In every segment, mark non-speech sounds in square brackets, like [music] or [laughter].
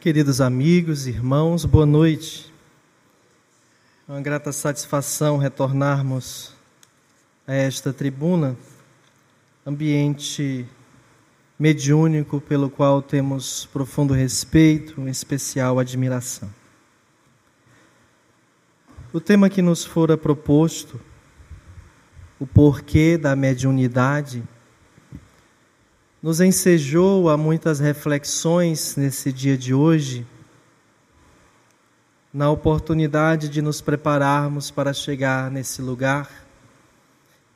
Queridos amigos, irmãos, boa noite. É uma grata satisfação retornarmos a esta tribuna, ambiente mediúnico pelo qual temos profundo respeito, especial admiração. O tema que nos fora proposto, o porquê da mediunidade, nos ensejou a muitas reflexões nesse dia de hoje, na oportunidade de nos prepararmos para chegar nesse lugar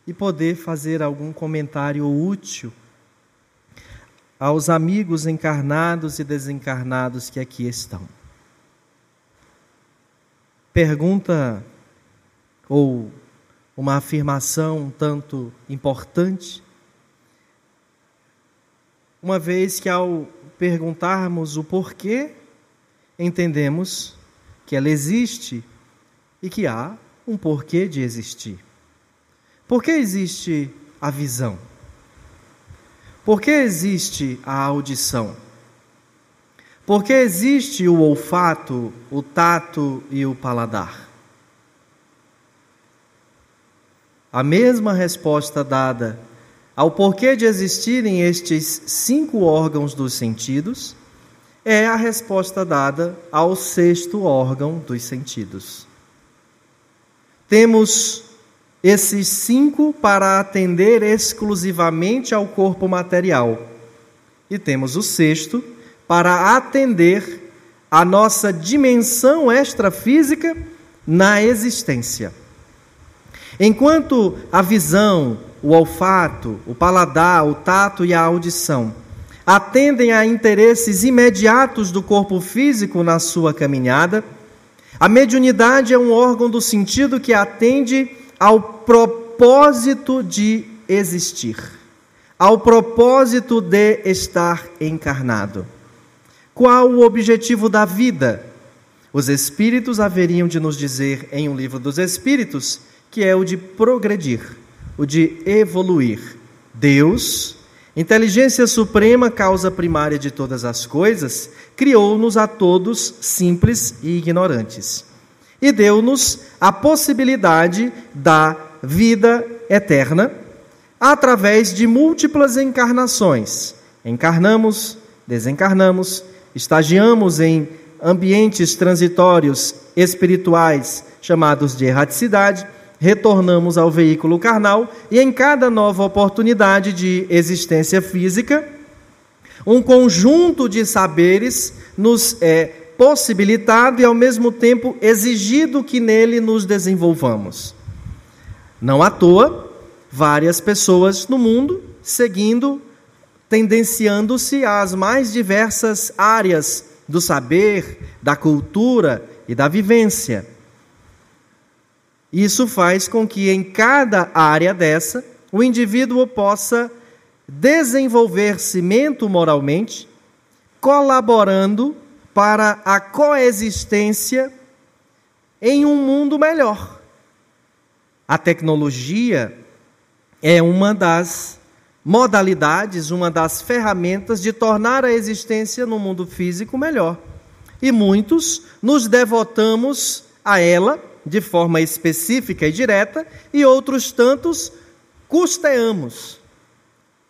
e poder fazer algum comentário útil aos amigos encarnados e desencarnados que aqui estão. Pergunta ou uma afirmação um tanto importante uma vez que ao perguntarmos o porquê, entendemos que ela existe e que há um porquê de existir. Por que existe a visão? Por que existe a audição? Por que existe o olfato, o tato e o paladar? A mesma resposta dada ao porquê de existirem estes cinco órgãos dos sentidos, é a resposta dada ao sexto órgão dos sentidos. Temos esses cinco para atender exclusivamente ao corpo material, e temos o sexto para atender a nossa dimensão extrafísica na existência. Enquanto a visão, o olfato, o paladar, o tato e a audição atendem a interesses imediatos do corpo físico na sua caminhada, a mediunidade é um órgão do sentido que atende ao propósito de existir, ao propósito de estar encarnado. Qual o objetivo da vida? Os Espíritos haveriam de nos dizer em um livro dos Espíritos que é o de progredir o de evoluir. Deus, inteligência suprema, causa primária de todas as coisas, criou-nos a todos simples e ignorantes. E deu-nos a possibilidade da vida eterna através de múltiplas encarnações. Encarnamos, desencarnamos, estagiamos em ambientes transitórios espirituais chamados de erraticidade retornamos ao veículo carnal e em cada nova oportunidade de existência física, um conjunto de saberes nos é possibilitado e ao mesmo tempo exigido que nele nos desenvolvamos. Não à toa, várias pessoas no mundo seguindo, tendenciando-se às mais diversas áreas do saber, da cultura e da vivência. Isso faz com que em cada área dessa o indivíduo possa desenvolver-se moralmente, colaborando para a coexistência em um mundo melhor. A tecnologia é uma das modalidades, uma das ferramentas de tornar a existência no mundo físico melhor. E muitos nos devotamos a ela de forma específica e direta, e outros tantos custeamos,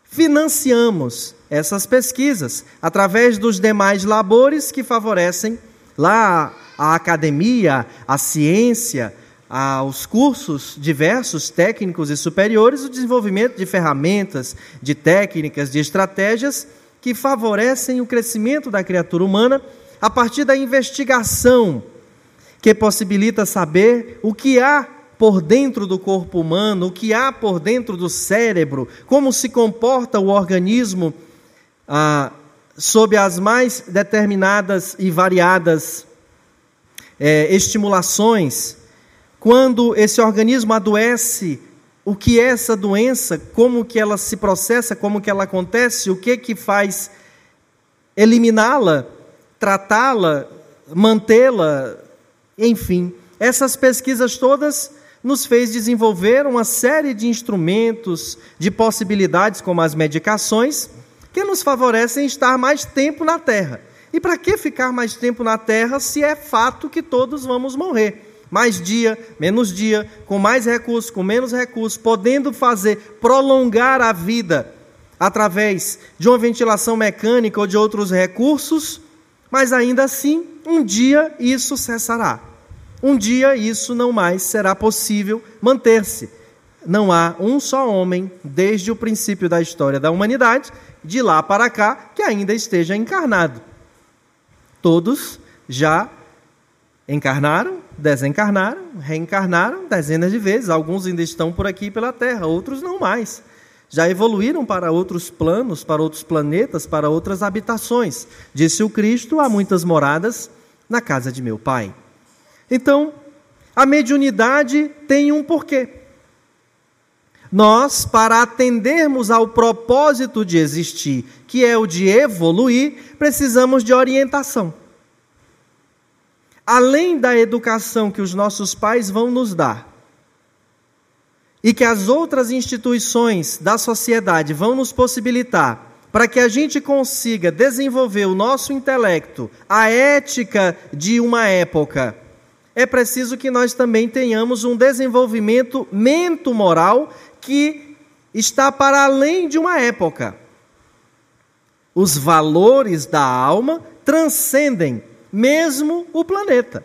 financiamos essas pesquisas através dos demais labores que favorecem lá a academia, a ciência, aos cursos diversos técnicos e superiores, o desenvolvimento de ferramentas, de técnicas, de estratégias que favorecem o crescimento da criatura humana a partir da investigação que possibilita saber o que há por dentro do corpo humano, o que há por dentro do cérebro, como se comporta o organismo ah, sob as mais determinadas e variadas é, estimulações. Quando esse organismo adoece, o que é essa doença, como que ela se processa, como que ela acontece, o que que faz eliminá-la, tratá-la, mantê-la, enfim, essas pesquisas todas nos fez desenvolver uma série de instrumentos, de possibilidades como as medicações, que nos favorecem estar mais tempo na Terra. E para que ficar mais tempo na terra se é fato que todos vamos morrer? mais dia, menos dia, com mais recursos, com menos recursos, podendo fazer prolongar a vida através de uma ventilação mecânica ou de outros recursos, mas ainda assim, um dia isso cessará. Um dia isso não mais será possível manter-se. Não há um só homem, desde o princípio da história da humanidade, de lá para cá, que ainda esteja encarnado. Todos já encarnaram, desencarnaram, reencarnaram dezenas de vezes. Alguns ainda estão por aqui pela Terra, outros não mais. Já evoluíram para outros planos, para outros planetas, para outras habitações. Disse o Cristo: há muitas moradas na casa de meu Pai. Então, a mediunidade tem um porquê. Nós, para atendermos ao propósito de existir, que é o de evoluir, precisamos de orientação além da educação que os nossos pais vão nos dar, e que as outras instituições da sociedade vão nos possibilitar, para que a gente consiga desenvolver o nosso intelecto, a ética de uma época, é preciso que nós também tenhamos um desenvolvimento mento-moral que está para além de uma época. Os valores da alma transcendem mesmo o planeta.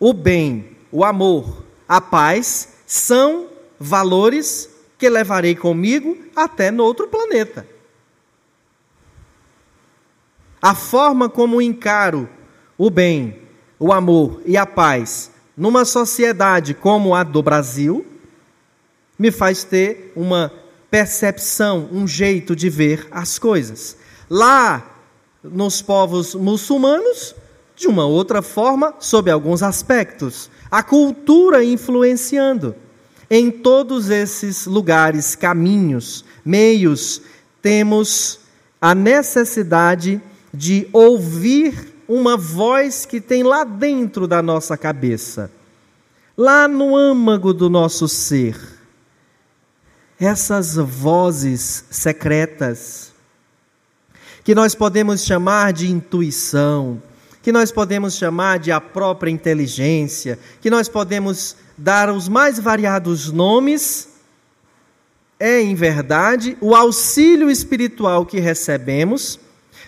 O bem, o amor, a paz são valores que levarei comigo até no outro planeta. A forma como encaro o bem, o amor e a paz numa sociedade como a do Brasil me faz ter uma percepção, um jeito de ver as coisas. Lá nos povos muçulmanos, de uma outra forma, sob alguns aspectos. A cultura influenciando. Em todos esses lugares, caminhos, meios, temos a necessidade de ouvir uma voz que tem lá dentro da nossa cabeça, lá no âmago do nosso ser. Essas vozes secretas, que nós podemos chamar de intuição, que nós podemos chamar de a própria inteligência, que nós podemos dar os mais variados nomes, é, em verdade, o auxílio espiritual que recebemos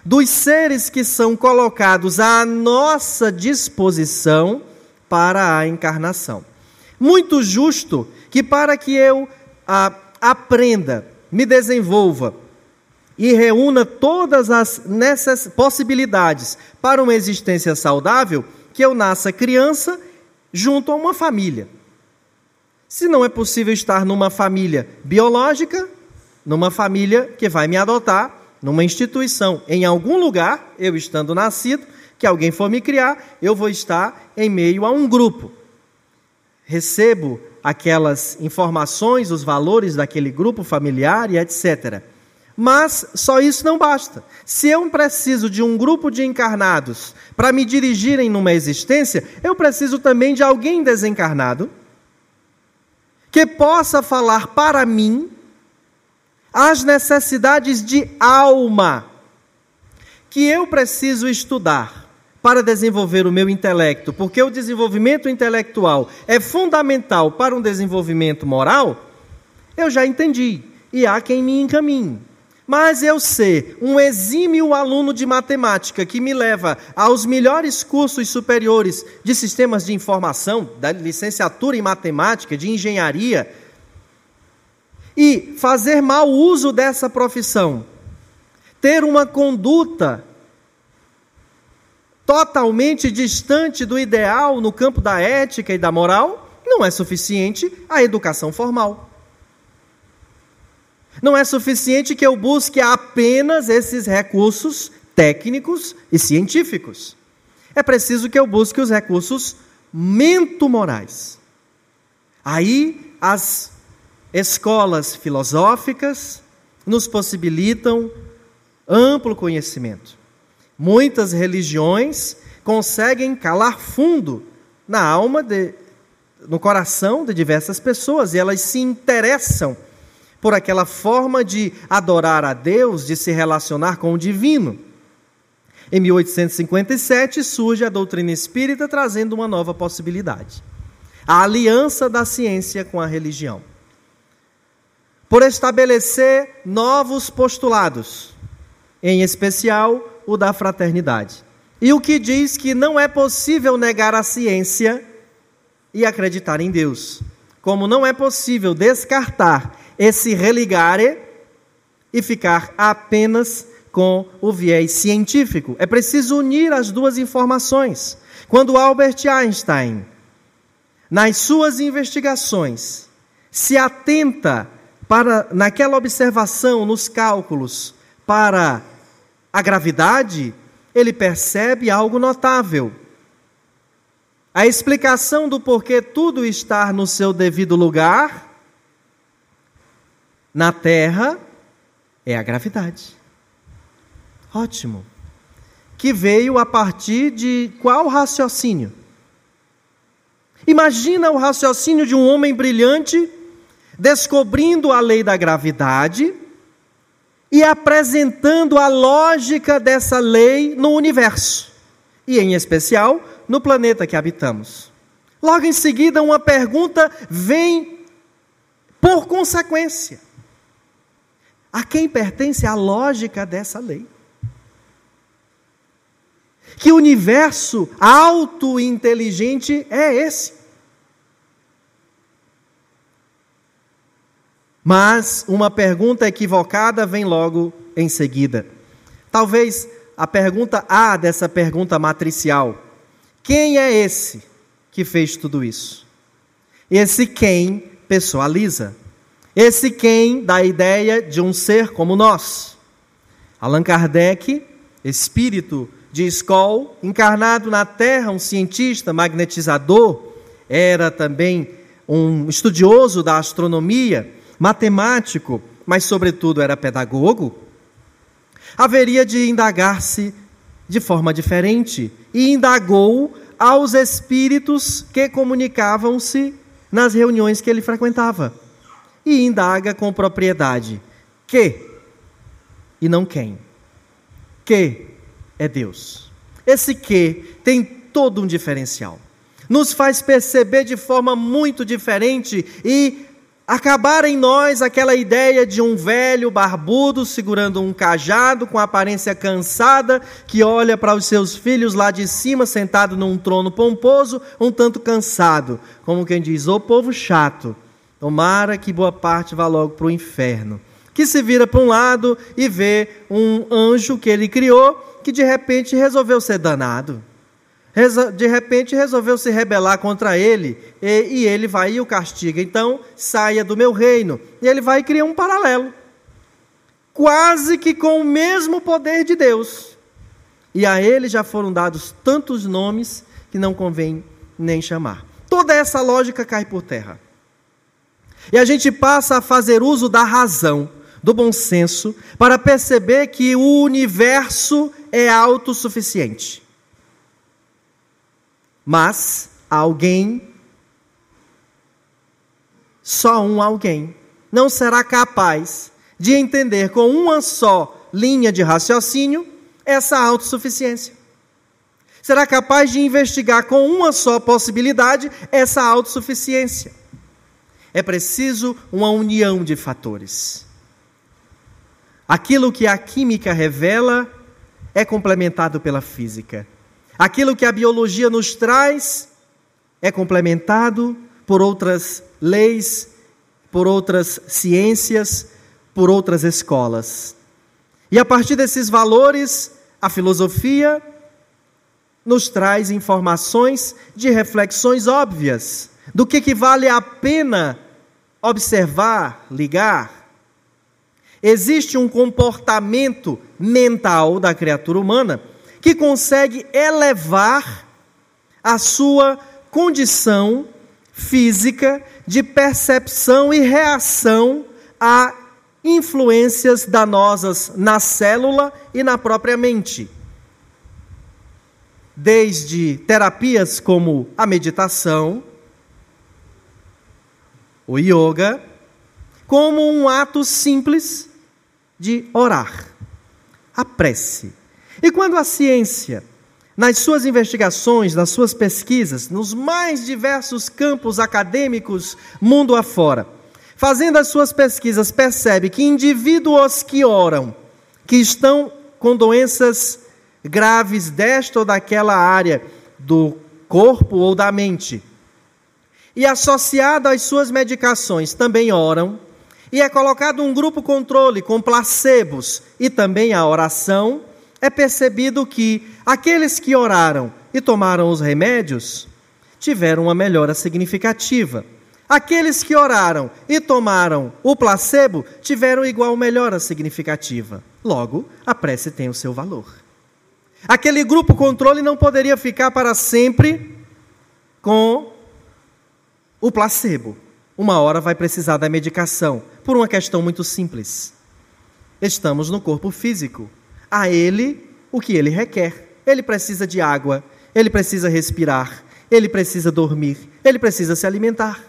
dos seres que são colocados à nossa disposição para a encarnação. Muito justo que, para que eu aprenda, me desenvolva, e reúna todas as nessas possibilidades para uma existência saudável, que eu nasça criança junto a uma família. Se não é possível estar numa família biológica, numa família que vai me adotar, numa instituição, em algum lugar, eu estando nascido, que alguém for me criar, eu vou estar em meio a um grupo. Recebo aquelas informações, os valores daquele grupo familiar e etc. Mas só isso não basta. Se eu preciso de um grupo de encarnados para me dirigirem numa existência, eu preciso também de alguém desencarnado que possa falar para mim as necessidades de alma que eu preciso estudar para desenvolver o meu intelecto, porque o desenvolvimento intelectual é fundamental para um desenvolvimento moral, eu já entendi e há quem me encaminhe. Mas eu ser um exímio aluno de matemática que me leva aos melhores cursos superiores de sistemas de informação, da licenciatura em matemática, de engenharia, e fazer mau uso dessa profissão, ter uma conduta totalmente distante do ideal no campo da ética e da moral, não é suficiente a educação formal. Não é suficiente que eu busque apenas esses recursos técnicos e científicos. É preciso que eu busque os recursos mento-morais. Aí as escolas filosóficas nos possibilitam amplo conhecimento. Muitas religiões conseguem calar fundo na alma, de, no coração de diversas pessoas e elas se interessam por aquela forma de adorar a Deus, de se relacionar com o divino. Em 1857 surge a doutrina espírita trazendo uma nova possibilidade: a aliança da ciência com a religião. Por estabelecer novos postulados, em especial o da fraternidade. E o que diz que não é possível negar a ciência e acreditar em Deus. Como não é possível descartar esse religare e ficar apenas com o viés científico. É preciso unir as duas informações. Quando Albert Einstein, nas suas investigações, se atenta para naquela observação nos cálculos para a gravidade, ele percebe algo notável. A explicação do porquê tudo estar no seu devido lugar na Terra é a gravidade. Ótimo. Que veio a partir de qual raciocínio? Imagina o raciocínio de um homem brilhante descobrindo a lei da gravidade e apresentando a lógica dessa lei no universo, e em especial no planeta que habitamos. Logo em seguida, uma pergunta vem por consequência: a quem pertence a lógica dessa lei? Que universo auto-inteligente é esse? Mas uma pergunta equivocada vem logo em seguida. Talvez a pergunta A dessa pergunta matricial: quem é esse que fez tudo isso? Esse quem pessoaliza. Esse quem dá a ideia de um ser como nós. Allan Kardec, espírito de Skoll, encarnado na Terra, um cientista magnetizador, era também um estudioso da astronomia matemático, mas sobretudo era pedagogo, haveria de indagar-se de forma diferente e indagou aos espíritos que comunicavam-se nas reuniões que ele frequentava. E indaga com propriedade: que e não quem. Que é Deus. Esse que tem todo um diferencial. Nos faz perceber de forma muito diferente e acabar em nós aquela ideia de um velho barbudo segurando um cajado com aparência cansada que olha para os seus filhos lá de cima sentado num trono pomposo, um tanto cansado, como quem diz: "O povo chato, tomara que boa parte vá logo para o inferno". Que se vira para um lado e vê um anjo que ele criou que de repente resolveu ser danado de repente resolveu se rebelar contra ele e, e, ele vai e o castiga. Então, saia do meu reino. E ele vai criar um paralelo, quase que com o mesmo poder de Deus. E a ele já foram dados tantos nomes que não convém nem chamar. Toda essa lógica cai por terra. E a gente passa a fazer uso da razão, do bom senso, para perceber que o universo é autossuficiente. Mas alguém, só um alguém, não será capaz de entender com uma só linha de raciocínio essa autossuficiência. Será capaz de investigar com uma só possibilidade essa autossuficiência. É preciso uma união de fatores. Aquilo que a química revela é complementado pela física. Aquilo que a biologia nos traz é complementado por outras leis, por outras ciências, por outras escolas. E a partir desses valores, a filosofia nos traz informações de reflexões óbvias do que, que vale a pena observar, ligar. Existe um comportamento mental da criatura humana que consegue elevar a sua condição física de percepção e reação a influências danosas na célula e na própria mente. Desde terapias como a meditação, o yoga, como um ato simples de orar, a prece E quando a ciência, nas suas investigações, nas suas pesquisas, nos mais diversos campos acadêmicos mundo afora, fazendo as suas pesquisas, percebe que indivíduos que oram, que estão com doenças graves desta ou daquela área do corpo ou da mente, e associado às suas medicações também oram, e é colocado um grupo controle com placebos e também a oração, é percebido que aqueles que oraram e tomaram os remédios tiveram uma melhora significativa. Aqueles que oraram e tomaram o placebo tiveram igual melhora significativa. Logo, a prece tem o seu valor. Aquele grupo controle não poderia ficar para sempre com o placebo. Uma hora vai precisar da medicação, por uma questão muito simples. Estamos no corpo físico. A ele o que ele requer. Ele precisa de água, ele precisa respirar, ele precisa dormir, ele precisa se alimentar.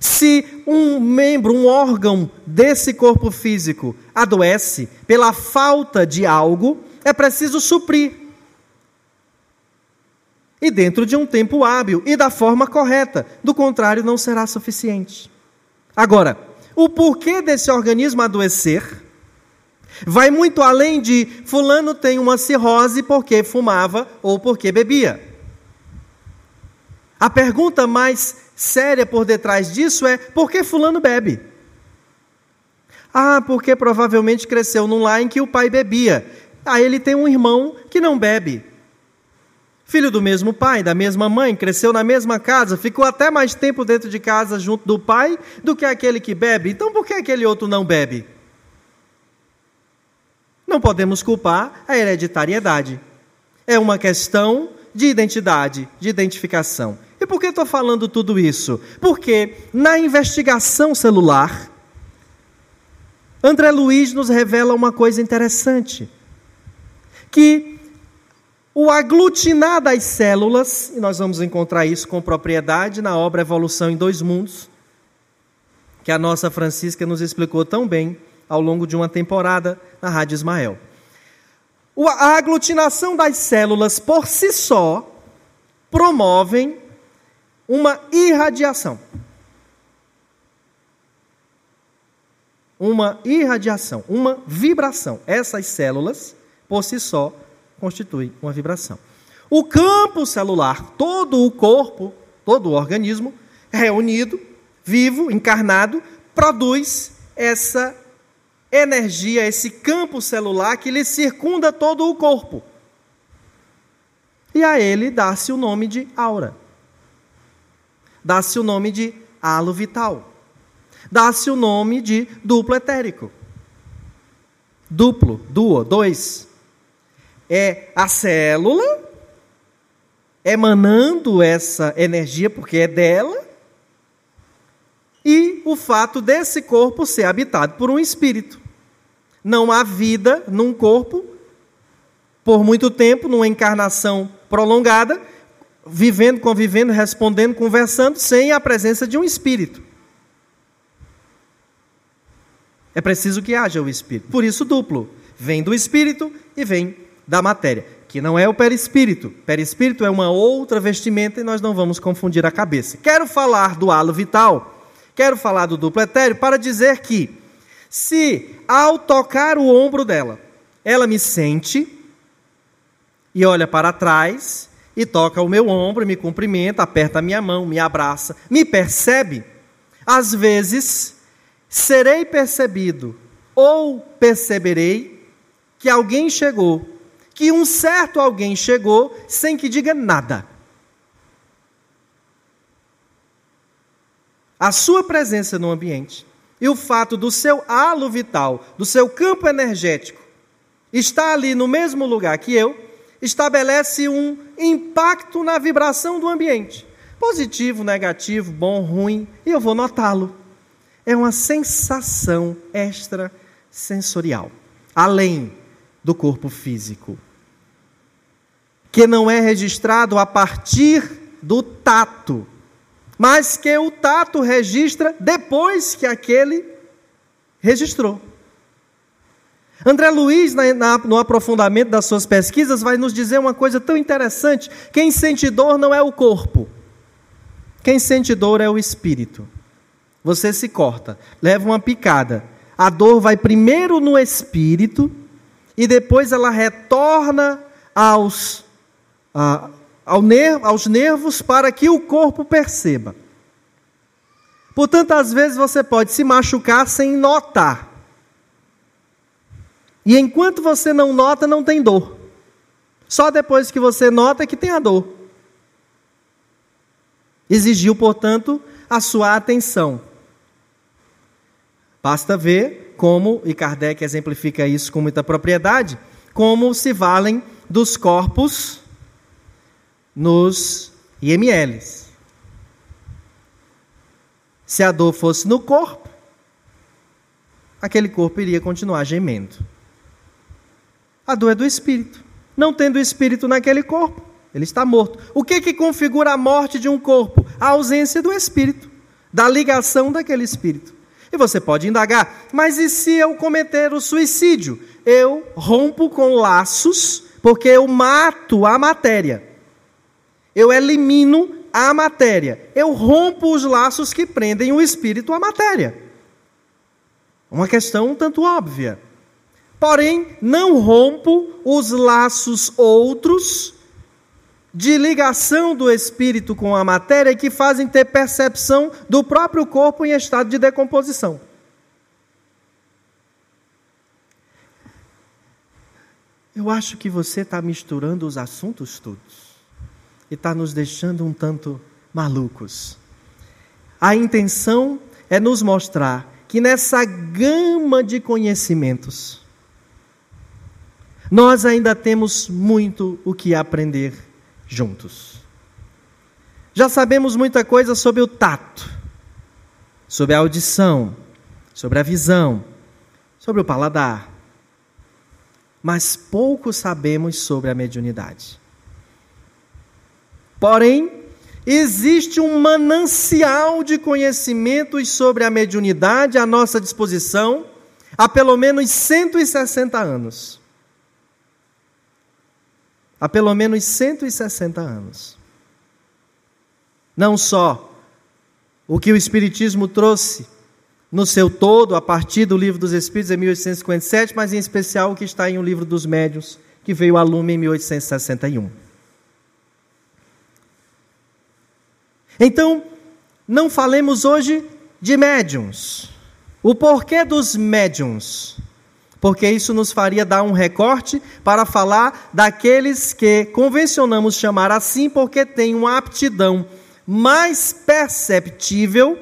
Se um membro, um órgão desse corpo físico adoece pela falta de algo, é preciso suprir e dentro de um tempo hábil e da forma correta. Do contrário, não será suficiente. Agora, o porquê desse organismo adoecer vai muito além de fulano tem uma cirrose porque fumava ou porque bebia. A pergunta mais séria por detrás disso é: por que fulano bebe? Ah, porque provavelmente cresceu num lar em que o pai bebia. Ah, ele tem um irmão que não bebe. Filho do mesmo pai, da mesma mãe, cresceu na mesma casa, ficou até mais tempo dentro de casa junto do pai do que aquele que bebe. Então por que aquele outro não bebe? Não podemos culpar a hereditariedade. É uma questão de identidade, de identificação. E por que estou falando tudo isso? Porque na investigação celular, André Luiz nos revela uma coisa interessante: que o aglutinar das células, e nós vamos encontrar isso com propriedade na obra Evolução em Dois Mundos, que a nossa Francisca nos explicou tão bem ao longo de uma temporada na Rádio Ismael. A aglutinação das células por si só promovem uma irradiação. Uma irradiação, uma vibração. Essas células, por si só, constitui uma vibração. O campo celular, todo o corpo, todo o organismo, reunido, vivo, encarnado, produz essa energia, esse campo celular que lhe circunda todo o corpo. E a ele dá-se o nome de aura. Dá-se o nome de halo vital. Dá-se o nome de duplo etérico. Duplo, duo, dois é a célula emanando essa energia, porque é dela, e o fato desse corpo ser habitado por um espírito. Não há vida num corpo por muito tempo, numa encarnação prolongada, vivendo, convivendo, respondendo, conversando, sem a presença de um espírito. É preciso que haja o espírito. Por isso, duplo. Vem do espírito e vem da matéria, que não é o perispírito. Perispírito é uma outra vestimenta e nós não vamos confundir a cabeça. Quero falar do halo vital, quero falar do duplo etéreo para dizer que, se ao tocar o ombro dela, ela me sente e olha para trás e toca o meu ombro, me cumprimenta, aperta a minha mão, me abraça, me percebe, às vezes serei percebido ou perceberei que alguém chegou que um certo alguém chegou sem que diga nada. A sua presença no ambiente e o fato do seu halo vital, do seu campo energético, estar ali no mesmo lugar que eu, estabelece um impacto na vibração do ambiente. Positivo, negativo, bom, ruim, e eu vou notá-lo. É uma sensação extrasensorial, além do corpo físico, que não é registrado a partir do tato, mas que o tato registra depois que aquele registrou. André Luiz, na, na, no aprofundamento das suas pesquisas, vai nos dizer uma coisa tão interessante: quem sente dor não é o corpo, quem sente dor é o espírito. Você se corta, leva uma picada, a dor vai primeiro no espírito e depois ela retorna aos, a, aos nervos para que o corpo perceba. Portanto, às vezes você pode se machucar sem notar. E enquanto você não nota, não tem dor. Só depois que você nota é que tem a dor. Exigiu, portanto, a sua atenção. Basta ver como, e Kardec exemplifica isso com muita propriedade, como se valem dos corpos nos IMLs. Se a dor fosse no corpo, aquele corpo iria continuar gemendo. A dor é do espírito. Não tendo espírito naquele corpo, ele está morto. O que que configura a morte de um corpo? A ausência do espírito, da ligação daquele espírito. E você pode indagar, mas e se eu cometer o suicídio? Eu rompo com laços, porque eu mato a matéria. Eu elimino a matéria. Eu rompo os laços que prendem o espírito à matéria. Uma questão um tanto óbvia. Porém, não rompo os laços outros de ligação do espírito com a matéria que fazem ter percepção do próprio corpo em estado de decomposição. Eu acho que você está misturando os assuntos todos e está nos deixando um tanto malucos. A intenção é nos mostrar que nessa gama de conhecimentos, nós ainda temos muito o que aprender juntos. Já sabemos muita coisa sobre o tato, sobre a audição, sobre a visão, sobre o paladar, mas pouco sabemos sobre a mediunidade. Porém, existe um manancial de conhecimentos sobre a mediunidade à nossa disposição há pelo menos 160 anos há pelo menos 160 anos. Não só o que o Espiritismo trouxe no seu todo, a partir do Livro dos Espíritos em 1857, mas em especial o que está em O Livro dos Médios, que veio a lume em 1861. Então, não falemos hoje de médiums. O porquê dos médiums? porque isso nos faria dar um recorte para falar daqueles que convencionamos chamar assim, porque têm uma aptidão mais perceptível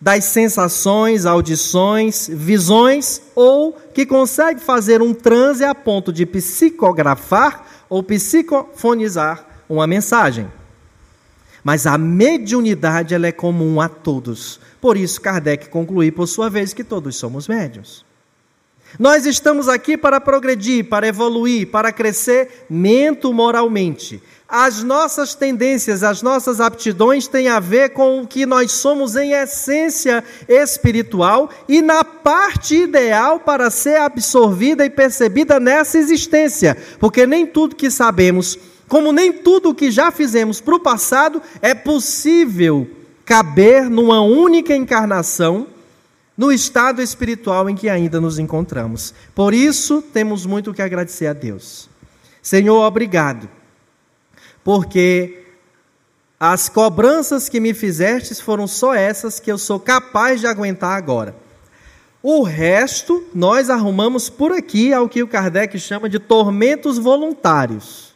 das sensações, audições, visões, ou que consegue fazer um transe a ponto de psicografar ou psicofonizar uma mensagem. Mas a mediunidade ela é comum a todos. Por isso, Kardec conclui, por sua vez, que todos somos médios. Nós estamos aqui para progredir, para evoluir, para crescer mento-moralmente. As nossas tendências, as nossas aptidões têm a ver com o que nós somos em essência espiritual e na parte ideal para ser absorvida e percebida nessa existência, porque nem tudo que sabemos, como nem tudo que já fizemos para o passado, é possível caber numa única encarnação no estado espiritual em que ainda nos encontramos. Por isso, temos muito que agradecer a Deus. Senhor, obrigado, porque as cobranças que me fizestes foram só essas que eu sou capaz de aguentar agora. O resto nós arrumamos por aqui ao que o Kardec chama de tormentos voluntários.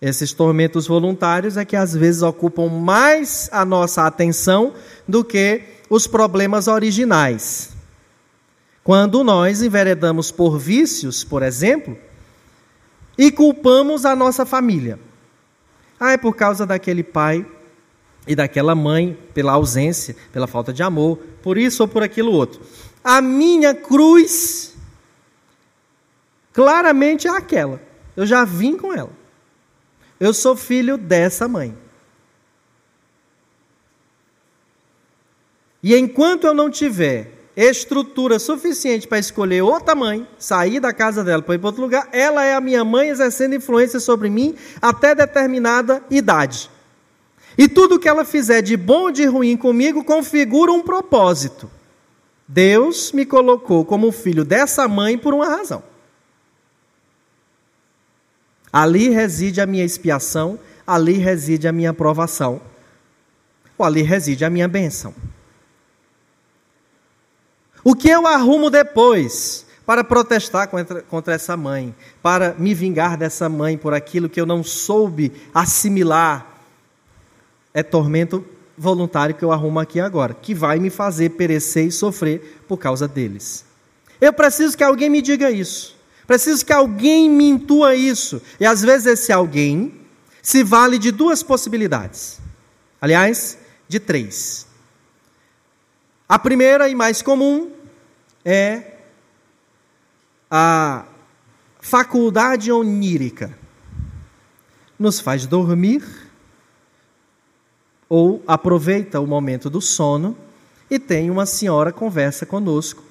Esses tormentos voluntários é que às vezes ocupam mais a nossa atenção do que os problemas originais. Quando nós enveredamos por vícios, por exemplo, e culpamos a nossa família. Ah, é por causa daquele pai e daquela mãe, pela ausência, pela falta de amor, por isso ou por aquilo outro. A minha cruz claramente é aquela. Eu já vim com ela. Eu sou filho dessa mãe. E enquanto eu não tiver estrutura suficiente para escolher outra mãe, sair da casa dela para ir para outro lugar, ela é a minha mãe exercendo influência sobre mim até determinada idade. E tudo que ela fizer de bom ou de ruim comigo configura um propósito. Deus me colocou como filho dessa mãe por uma razão. Ali reside a minha expiação, ali reside a minha aprovação, ou ali reside a minha bênção. O que eu arrumo depois para protestar contra, contra essa mãe, para me vingar dessa mãe por aquilo que eu não soube assimilar, é tormento voluntário que eu arrumo aqui agora, que vai me fazer perecer e sofrer por causa deles. Eu preciso que alguém me diga isso. Preciso que alguém me intua isso. E às vezes esse alguém se vale de duas possibilidades. Aliás, de três. A primeira e mais comum é a faculdade onírica. Nos faz dormir ou aproveita o momento do sono e tem uma senhora conversa conosco.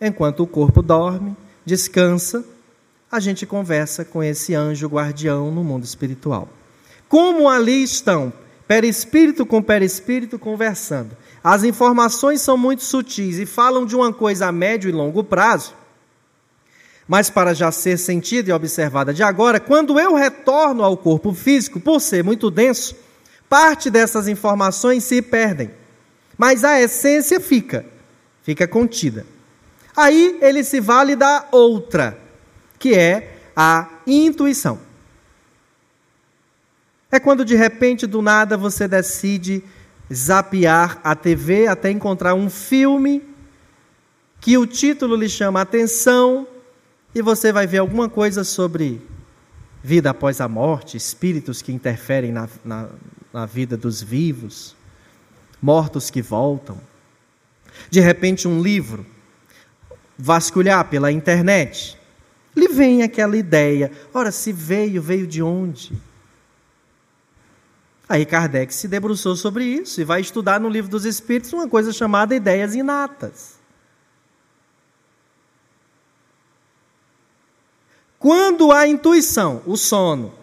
Enquanto o corpo dorme, descansa, a gente conversa com esse anjo guardião no mundo espiritual. Como ali estão perispírito com perispírito conversando. As informações são muito sutis e falam de uma coisa a médio e longo prazo. Mas para já ser sentida e observada de agora, quando eu retorno ao corpo físico, por ser muito denso, parte dessas informações se perdem. Mas a essência fica, fica contida. Aí ele se vale da outra, que é a intuição. É quando de repente, do nada, você decide zapear a TV até encontrar um filme que o título lhe chama a atenção e você vai ver alguma coisa sobre vida após a morte, espíritos que interferem na, na, na vida dos vivos, mortos que voltam. De repente, um livro, vasculhar pela internet, lhe vem aquela ideia: ora, se veio, veio de onde? Aí Kardec se debruçou sobre isso e vai estudar no Livro dos Espíritos uma coisa chamada ideias inatas. Quando a intuição, o sono,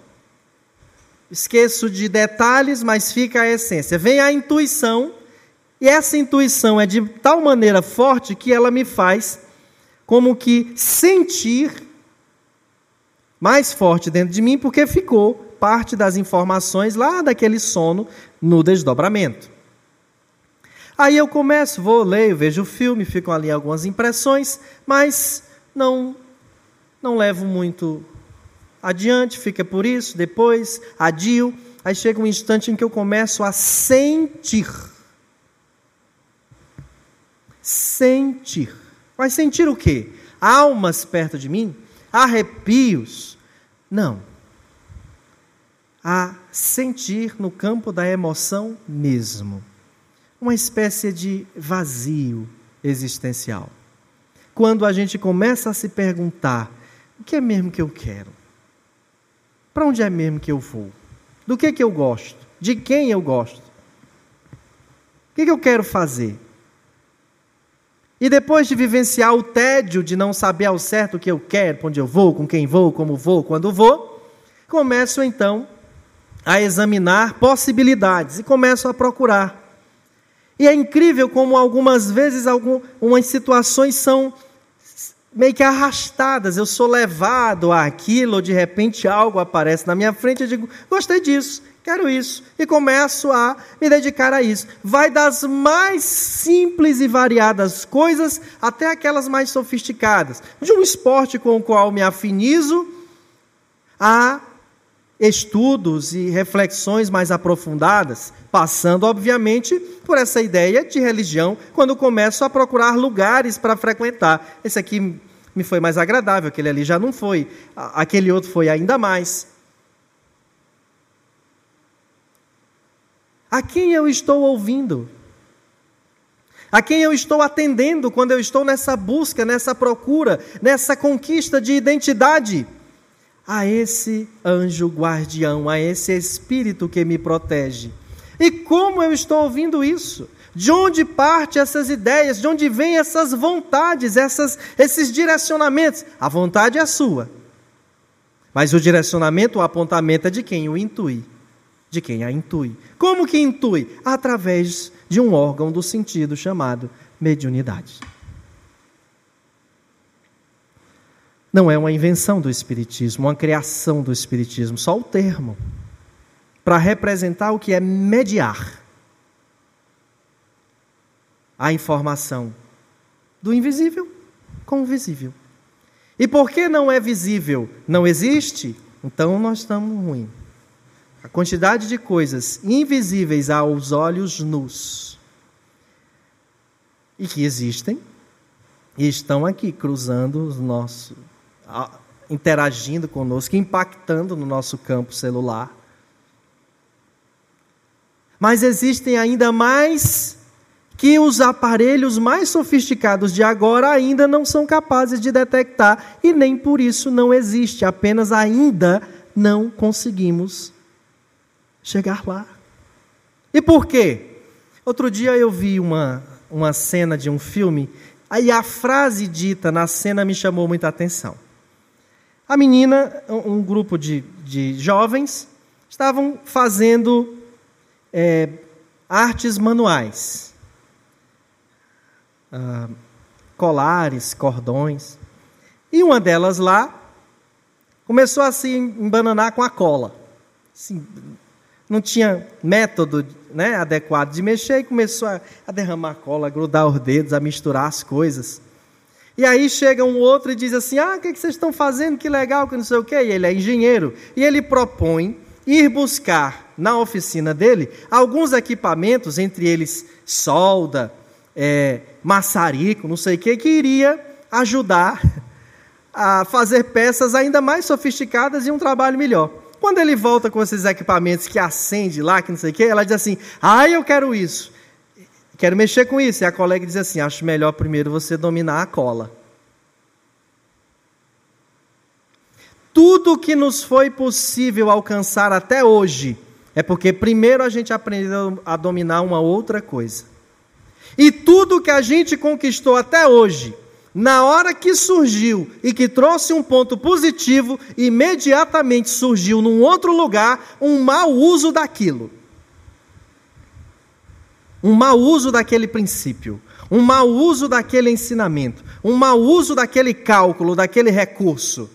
esqueço de detalhes, mas fica a essência. Vem a intuição, e essa intuição é de tal maneira forte que ela me faz como que sentir mais forte dentro de mim, porque ficou parte das informações lá daquele sono no desdobramento. Aí eu começo, vou, leio, vejo o filme, ficam ali algumas impressões, mas não não levo muito adiante, fica por isso, depois adio, aí chega um instante em que eu começo a sentir. Sentir. Vai sentir o quê? Almas perto de mim? Arrepios? Não a sentir no campo da emoção mesmo. Uma espécie de vazio existencial. Quando a gente começa a se perguntar: o que é mesmo que eu quero? Para onde é mesmo que eu vou? Do que, que eu gosto? De quem eu gosto? O que, que eu quero fazer? E depois de vivenciar o tédio de não saber ao certo o que eu quero, para onde eu vou, com quem vou, como vou, quando vou, começo então a examinar possibilidades e começo a procurar. E é incrível como algumas vezes algumas situações são meio que arrastadas. Eu sou levado àquilo, ou de repente algo aparece na minha frente e digo: gostei disso, quero isso. E começo a me dedicar a isso. Vai das mais simples e variadas coisas até aquelas mais sofisticadas. De um esporte com o qual me afinizo a estudos e reflexões mais aprofundadas, passando, obviamente, por essa ideia de religião, quando começo a procurar lugares para frequentar. Esse aqui me foi mais agradável, aquele ali já não foi, aquele outro foi ainda mais. A quem eu estou ouvindo? A quem eu estou atendendo quando eu estou nessa busca, nessa procura, nessa conquista de identidade? a esse anjo guardião, a esse espírito que me protege. E como eu estou ouvindo isso? De onde parte essas ideias? De onde vêm essas vontades, essas, esses direcionamentos? A vontade é sua. Mas o direcionamento, o apontamento é de quem o intui. De quem a intui. Como que intui? Através de um órgão do sentido chamado mediunidade. Não é uma invenção do Espiritismo, uma criação do Espiritismo, só o termo para representar o que é mediar a informação do invisível com o visível. E porque não é visível, não existe, então nós estamos ruins. A quantidade de coisas invisíveis aos olhos nus e que existem e estão aqui cruzando os nossos, interagindo conosco, impactando no nosso campo celular. Mas existem ainda mais que os aparelhos mais sofisticados de agora ainda não são capazes de detectar e nem por isso não existe, apenas ainda não conseguimos chegar lá. E por quê? Outro dia eu vi uma, uma cena de um filme, aí a frase dita na cena me chamou muita atenção. A menina, um grupo de, de jovens, estavam fazendo é, artes manuais, ah, colares, cordões. E uma delas lá começou a se embananar com a cola. Assim, não tinha método né, adequado de mexer e começou a, a derramar cola, a grudar os dedos, a misturar as coisas. E aí chega um outro e diz assim: Ah, o que, que vocês estão fazendo? Que legal, que não sei o quê. E ele é engenheiro. E ele propõe ir buscar na oficina dele alguns equipamentos, entre eles solda, é, maçarico, não sei o que, que iria ajudar [laughs] a fazer peças ainda mais sofisticadas e um trabalho melhor. Quando ele volta com esses equipamentos que acende lá, que não sei o que, ela diz assim: Ah, eu quero isso. Quero mexer com isso. E a colega diz assim: Acho melhor primeiro você dominar a cola. tudo que nos foi possível alcançar até hoje é porque primeiro a gente aprendeu a dominar uma outra coisa. E tudo que a gente conquistou até hoje, na hora que surgiu e que trouxe um ponto positivo, imediatamente surgiu num outro lugar um mau uso daquilo. Um mau uso daquele princípio, um mau uso daquele ensinamento, um mau uso daquele cálculo, daquele recurso.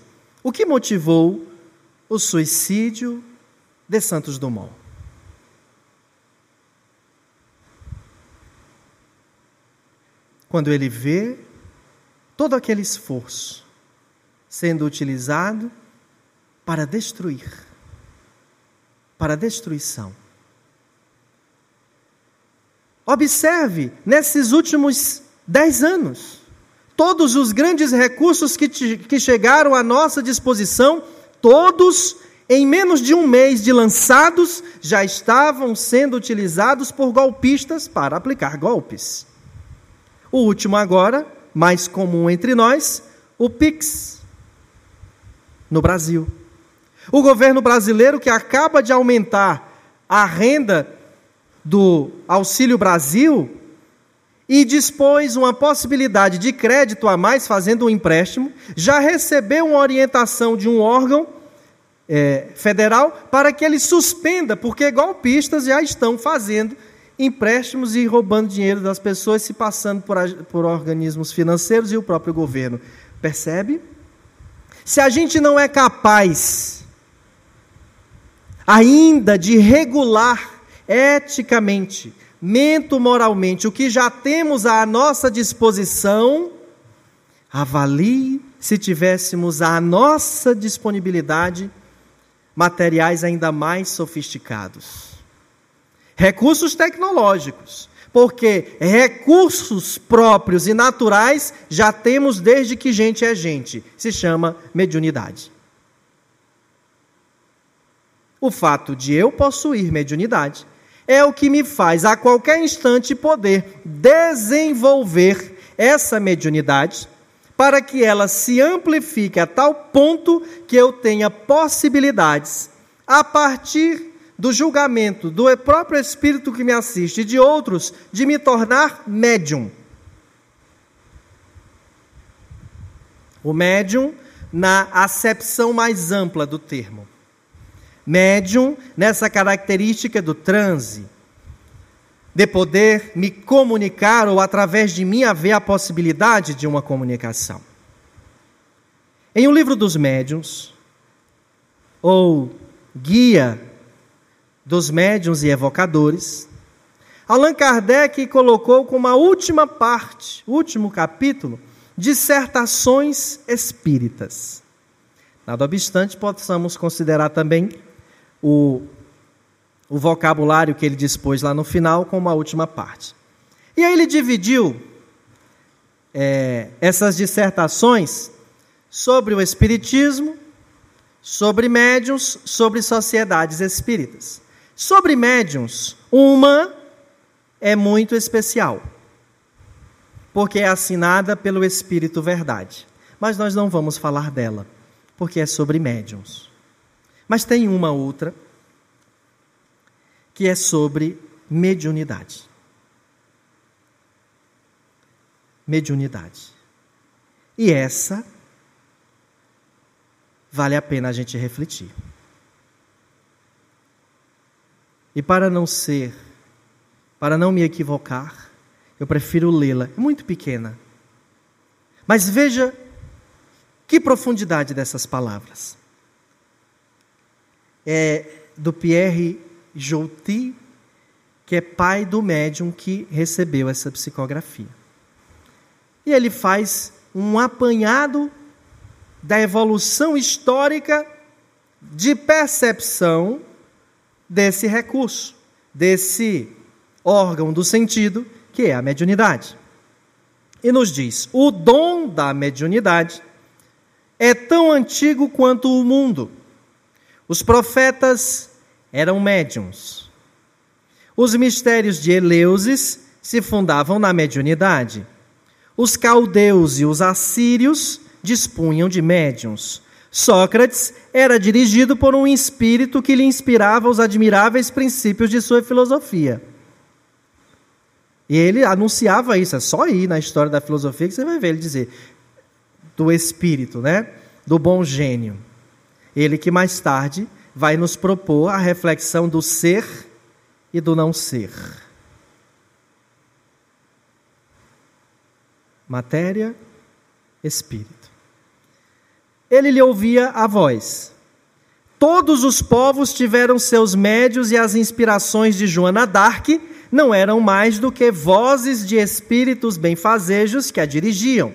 O que motivou o suicídio de Santos Dumont? Quando ele vê todo aquele esforço sendo utilizado para destruir, para destruição. Observe, nesses últimos dez anos, todos os grandes recursos que, que chegaram à nossa disposição, todos em menos de um mês de lançados, já estavam sendo utilizados por golpistas para aplicar golpes. O último agora, mais comum entre nós, o Pix, no Brasil. O governo brasileiro que acaba de aumentar a renda do Auxílio Brasil e dispôs uma possibilidade de crédito a mais fazendo um empréstimo, já recebeu uma orientação de um órgão é, federal para que ele suspenda, porque golpistas já estão fazendo empréstimos e roubando dinheiro das pessoas, se passando por, por organismos financeiros e o próprio governo. Percebe? Se a gente não é capaz ainda de regular eticamente mento moralmente o que já temos à nossa disposição, avalie se tivéssemos à nossa disponibilidade materiais ainda mais sofisticados. Recursos tecnológicos, porque recursos próprios e naturais já temos desde que gente é gente, se chama mediunidade. O fato de eu possuir mediunidade é o que me faz a qualquer instante poder desenvolver essa mediunidade para que ela se amplifique a tal ponto que eu tenha possibilidades a partir do julgamento do próprio Espírito que me assiste e de outros de me tornar médium. O médium na acepção mais ampla do termo. Médium nessa característica do transe, de poder me comunicar ou através de mim haver a possibilidade de uma comunicação. Em O um Livro dos Médiuns, ou Guia dos médiuns e evocadores, Allan Kardec colocou como a última parte, último capítulo, dissertações espíritas. Nada obstante, possamos considerar também o, o vocabulário que ele dispôs lá no final como a última parte. E aí ele dividiu é, essas dissertações sobre o Espiritismo, sobre médiuns, sobre sociedades espíritas. Sobre médiums, uma é muito especial, porque é assinada pelo Espírito Verdade. Mas nós não vamos falar dela, porque é sobre médiums. Mas tem uma outra, que é sobre mediunidade. Mediunidade. E essa vale a pena a gente refletir. E para não ser, para não me equivocar, eu prefiro lê-la. É muito pequena. Mas veja que profundidade dessas palavras. É do Pierre Jouty, que é pai do médium que recebeu essa psicografia. E ele faz um apanhado da evolução histórica de percepção desse recurso, desse órgão do sentido, que é a mediunidade. E nos diz: o dom da mediunidade é tão antigo quanto o mundo. Os profetas eram médiums. Os mistérios de Eleusis se fundavam na mediunidade. Os caldeus e os assírios dispunham de médiums. Sócrates era dirigido por um espírito que lhe inspirava os admiráveis princípios de sua filosofia. E ele anunciava isso, é só ir na história da filosofia que você vai ver ele dizer do espírito, né? Do bom gênio. Ele que mais tarde vai nos propor a reflexão do ser e do não ser. Matéria, espírito ele lhe ouvia a voz. Todos os povos tiveram seus médios e as inspirações de Joana d'Arc não eram mais do que vozes de espíritos benfazejos que a dirigiam.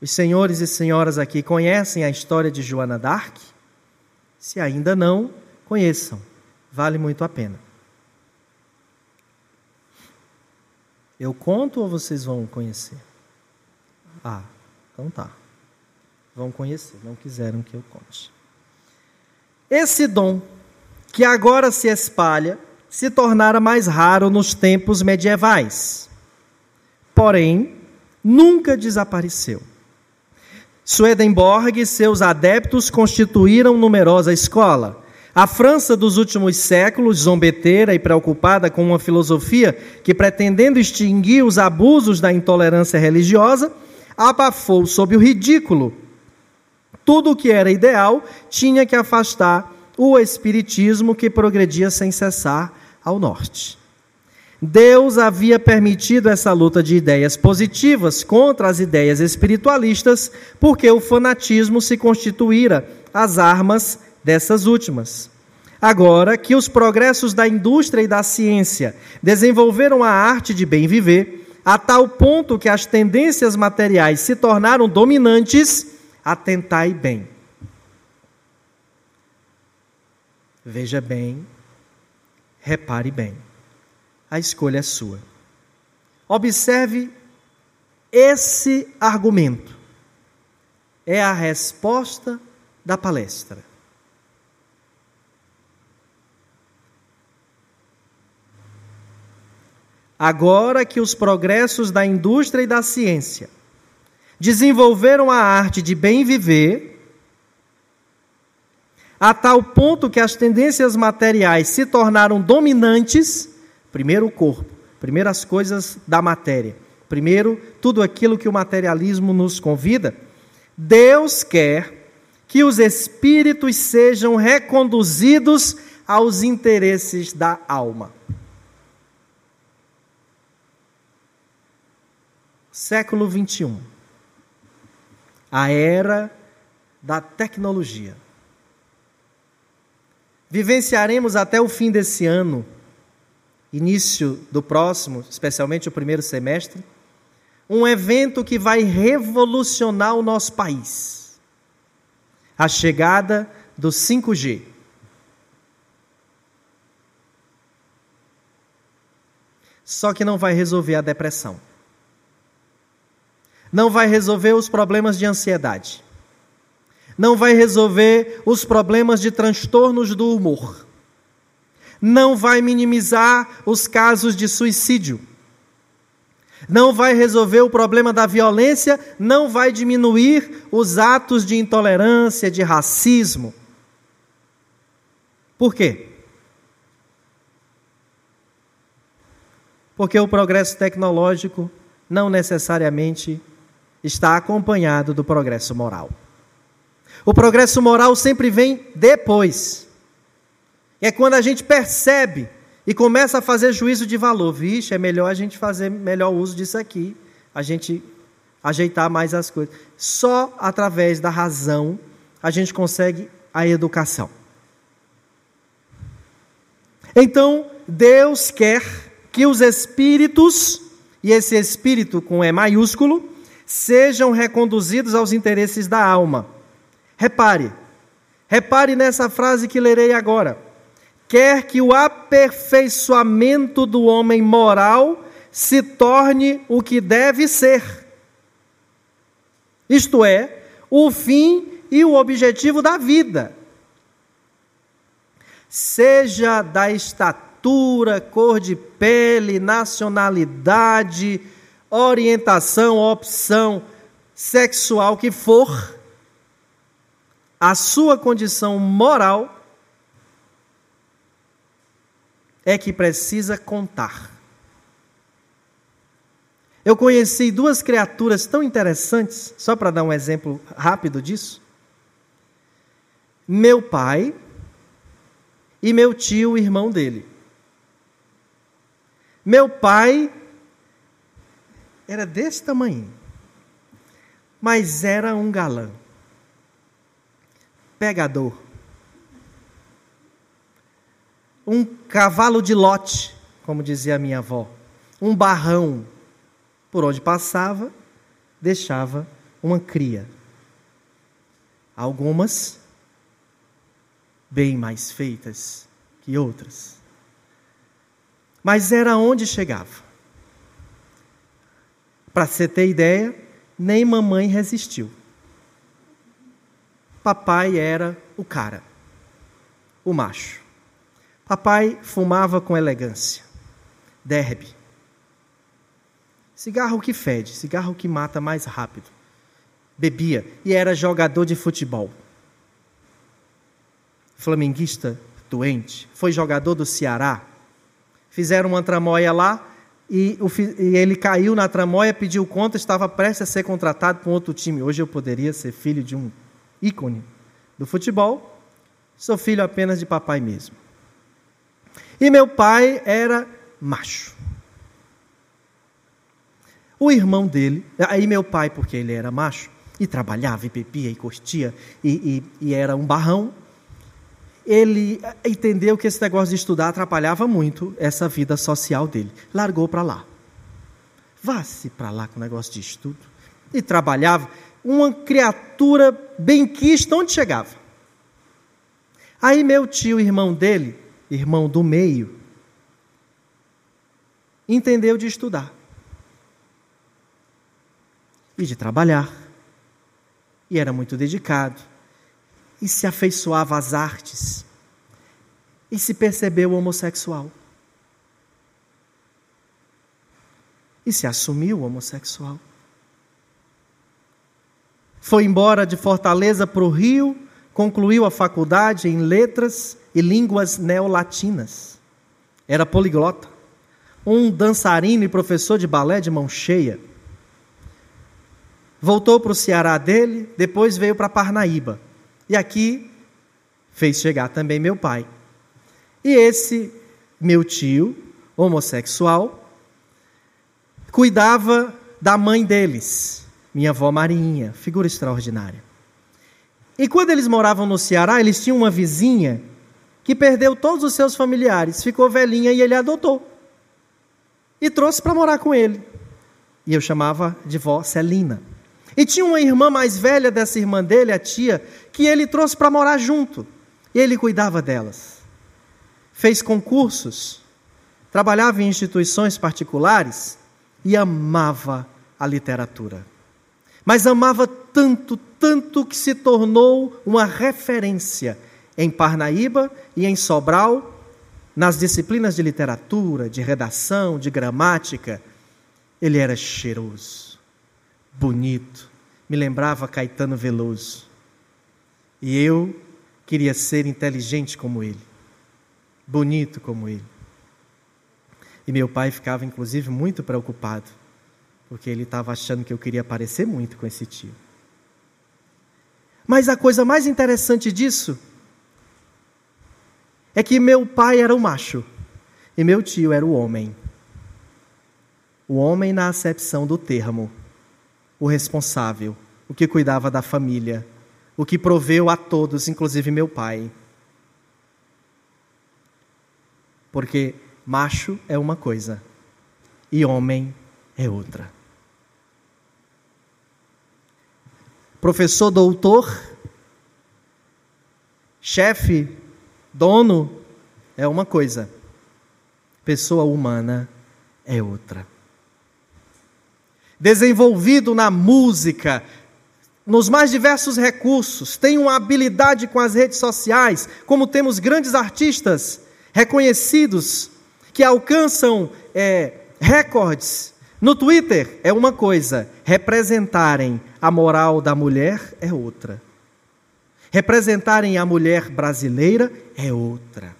Os senhores e senhoras aqui conhecem a história de Joana d'Arc? Se ainda não, conheçam. Vale muito a pena. Eu conto ou vocês vão conhecer? Ah, então tá vão conhecer, não quiseram que eu conte. Esse dom, que agora se espalha, se tornara mais raro nos tempos medievais. Porém, nunca desapareceu. Swedenborg e seus adeptos constituíram numerosa escola. A França dos últimos séculos, zombeteira e preocupada com uma filosofia que, pretendendo extinguir os abusos da intolerância religiosa, abafou sob o ridículo tudo o que era ideal tinha que afastar o espiritismo que progredia sem cessar ao norte. Deus havia permitido essa luta de ideias positivas contra as ideias espiritualistas, porque o fanatismo se constituíra as armas dessas últimas. Agora que os progressos da indústria e da ciência desenvolveram a arte de bem viver, a tal ponto que as tendências materiais se tornaram dominantes, atentai bem. Veja bem, repare bem. A escolha é sua. Observe esse argumento. É a resposta da palestra. Agora que os progressos da indústria e da ciência desenvolveram a arte de bem viver, a tal ponto que as tendências materiais se tornaram dominantes, primeiro o corpo, primeiro as coisas da matéria, primeiro tudo aquilo que o materialismo nos convida, Deus quer que os espíritos sejam reconduzidos aos interesses da alma. Século 21. A era da tecnologia. Vivenciaremos até o fim desse ano, início do próximo, especialmente o primeiro semestre, um evento que vai revolucionar o nosso país. A chegada do 5G. Só que não vai resolver a depressão. Não vai resolver os problemas de ansiedade não vai resolver os problemas de transtornos do humor, não vai minimizar os casos de suicídio, não vai resolver o problema da violência, não vai diminuir os atos de intolerância, de racismo. Por quê? Porque o progresso tecnológico não necessariamente está acompanhado do progresso moral. O progresso moral sempre vem depois. É quando a gente percebe e começa a fazer juízo de valor. Vixe, é melhor a gente fazer melhor uso disso aqui, a gente ajeitar mais as coisas. Só através da razão a gente consegue a educação. Então, Deus quer que os espíritos, e esse espírito com E maiúsculo, sejam reconduzidos aos interesses da alma Repare, repare nessa frase que lerei agora. Quer que o aperfeiçoamento do homem moral se torne o que deve ser. Isto é, o fim e o objetivo da vida. Seja da estatura, cor de pele, nacionalidade, orientação, opção sexual que for, a sua condição moral é que precisa contar. Eu conheci duas criaturas tão interessantes, só para dar um exemplo rápido disso. Meu pai e meu tio, irmão dele. Meu pai era desse tamanho, mas era um galã pegador. Um cavalo de lote, como dizia a minha avó. Um barrão. Por onde passava, deixava uma cria. Algumas bem mais feitas que outras. Mas era onde chegava. Para você ter ideia, nem mamãe resistiu. Papai era o cara, o macho. Papai fumava com elegância. Derbe. Cigarro que fede, cigarro que mata mais rápido. Bebia e era jogador de futebol. Flamenguista doente, foi jogador do Ceará. Fizeram uma tramóia lá e, o, e ele caiu na tramóia, pediu conta, estava prestes a ser contratado para um outro time. Hoje eu poderia ser filho de um ícone do futebol, sou filho apenas de papai mesmo. E meu pai era macho. O irmão dele, aí meu pai, porque ele era macho, e trabalhava, e bebia, e curtia, e, e, e era um barrão, ele entendeu que esse negócio de estudar atrapalhava muito essa vida social dele. Largou para lá. Vá-se para lá com o negócio de estudo. E trabalhava uma criatura benquista onde chegava. Aí meu tio, irmão dele, irmão do meio, entendeu de estudar e de trabalhar. E era muito dedicado e se afeiçoava às artes e se percebeu homossexual. E se assumiu homossexual foi embora de Fortaleza para o Rio, concluiu a faculdade em letras e línguas neolatinas. Era poliglota. Um dançarino e professor de balé de mão cheia. Voltou para o Ceará dele, depois veio para Parnaíba. E aqui fez chegar também meu pai. E esse meu tio, homossexual, cuidava da mãe deles, minha avó Marinha, figura extraordinária. E quando eles moravam no Ceará, eles tinham uma vizinha que perdeu todos os seus familiares, ficou velhinha e ele adotou. E trouxe para morar com ele. E eu chamava de vó Celina. E tinha uma irmã mais velha dessa irmã dele, a tia, que ele trouxe para morar junto. E ele cuidava delas. Fez concursos, trabalhava em instituições particulares e amava a literatura. Mas amava tanto, tanto que se tornou uma referência em Parnaíba e em Sobral, nas disciplinas de literatura, de redação, de gramática. Ele era cheiroso, bonito, me lembrava Caetano Veloso. E eu queria ser inteligente como ele, bonito como ele. E meu pai ficava, inclusive, muito preocupado, porque ele estava achando que eu queria parecer muito com esse tio. Mas a coisa mais interessante disso é que meu pai era o macho e meu tio era o homem. O homem na acepção do termo, o responsável, o que cuidava da família, o que proveu a todos, inclusive meu pai. Porque macho é uma coisa e homem é outra. Professor doutor, chefe, dono é uma coisa, pessoa humana é outra. Desenvolvido na música, nos mais diversos recursos, tem uma habilidade com as redes sociais, como temos grandes artistas reconhecidos que alcançam é, recordes. No Twitter é uma coisa, representarem a moral da mulher é outra. Representarem a mulher brasileira é outra.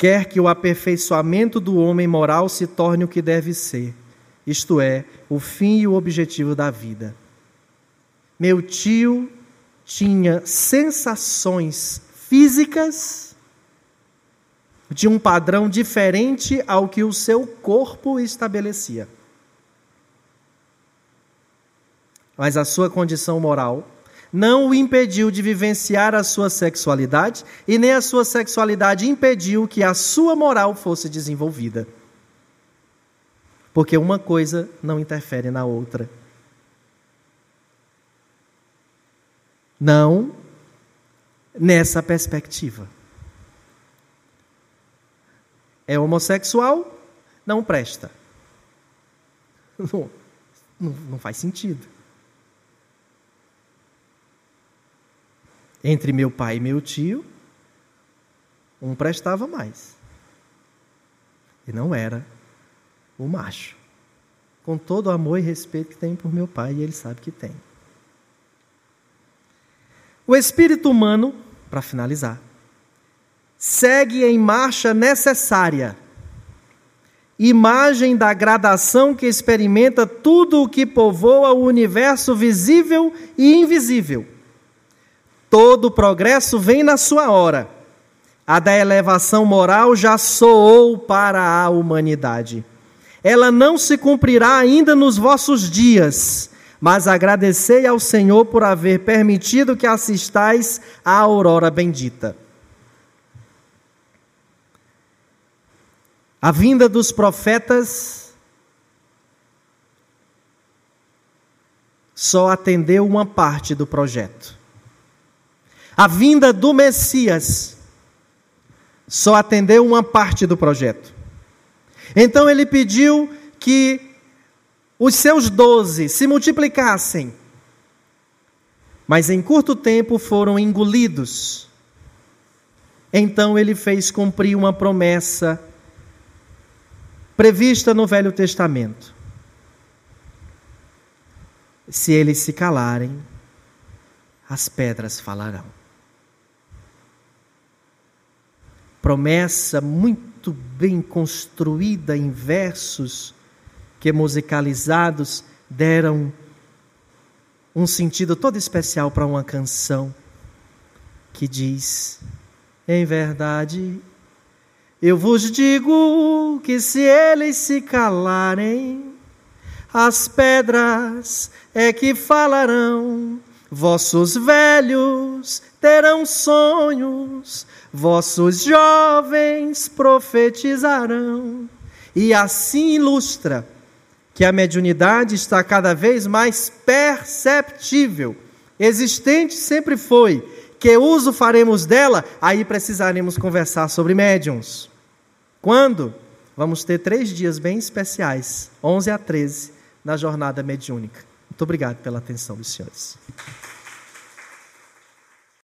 Quer que o aperfeiçoamento do homem moral se torne o que deve ser, isto é, o fim e o objetivo da vida. Meu tio tinha sensações físicas de um padrão diferente ao que o seu corpo estabelecia. Mas a sua condição moral não o impediu de vivenciar a sua sexualidade e nem a sua sexualidade impediu que a sua moral fosse desenvolvida. Porque uma coisa não interfere na outra. Não nessa perspectiva. É homossexual? Não presta. [laughs] Não, não, faz sentido. Entre meu pai e meu tio, um prestava mais. E não era o macho. Com todo o amor e respeito que tem por meu pai, e ele sabe que tem. O espírito humano, para finalizar, segue em marcha necessária, imagem da gradação que experimenta tudo o que povoa o universo visível e invisível. Todo progresso vem na sua hora. A da elevação moral já soou para a humanidade. Ela não se cumprirá ainda nos vossos dias mas agradecei ao Senhor por haver permitido que assistais à aurora bendita. A vinda dos profetas só atendeu uma parte do projeto. A vinda do Messias só atendeu uma parte do projeto. Então ele pediu que os seus doze se multiplicassem, mas em curto tempo foram engolidos. Então ele fez cumprir uma promessa prevista no Velho Testamento. Se eles se calarem, as pedras falarão. Promessa muito bem construída em versos que musicalizados deram um sentido todo especial para uma canção que diz: Em verdade, eu vos digo que se eles se calarem, as pedras é que falarão. Vossos velhos terão sonhos, vossos jovens profetizarão. E assim ilustra que a mediunidade está cada vez mais perceptível. Existente sempre foi. Que uso faremos dela? Aí precisaremos conversar sobre médiums. Quando? Vamos ter três dias bem especiais, 11 a 13, na jornada mediúnica. Muito obrigado pela atenção dos senhores.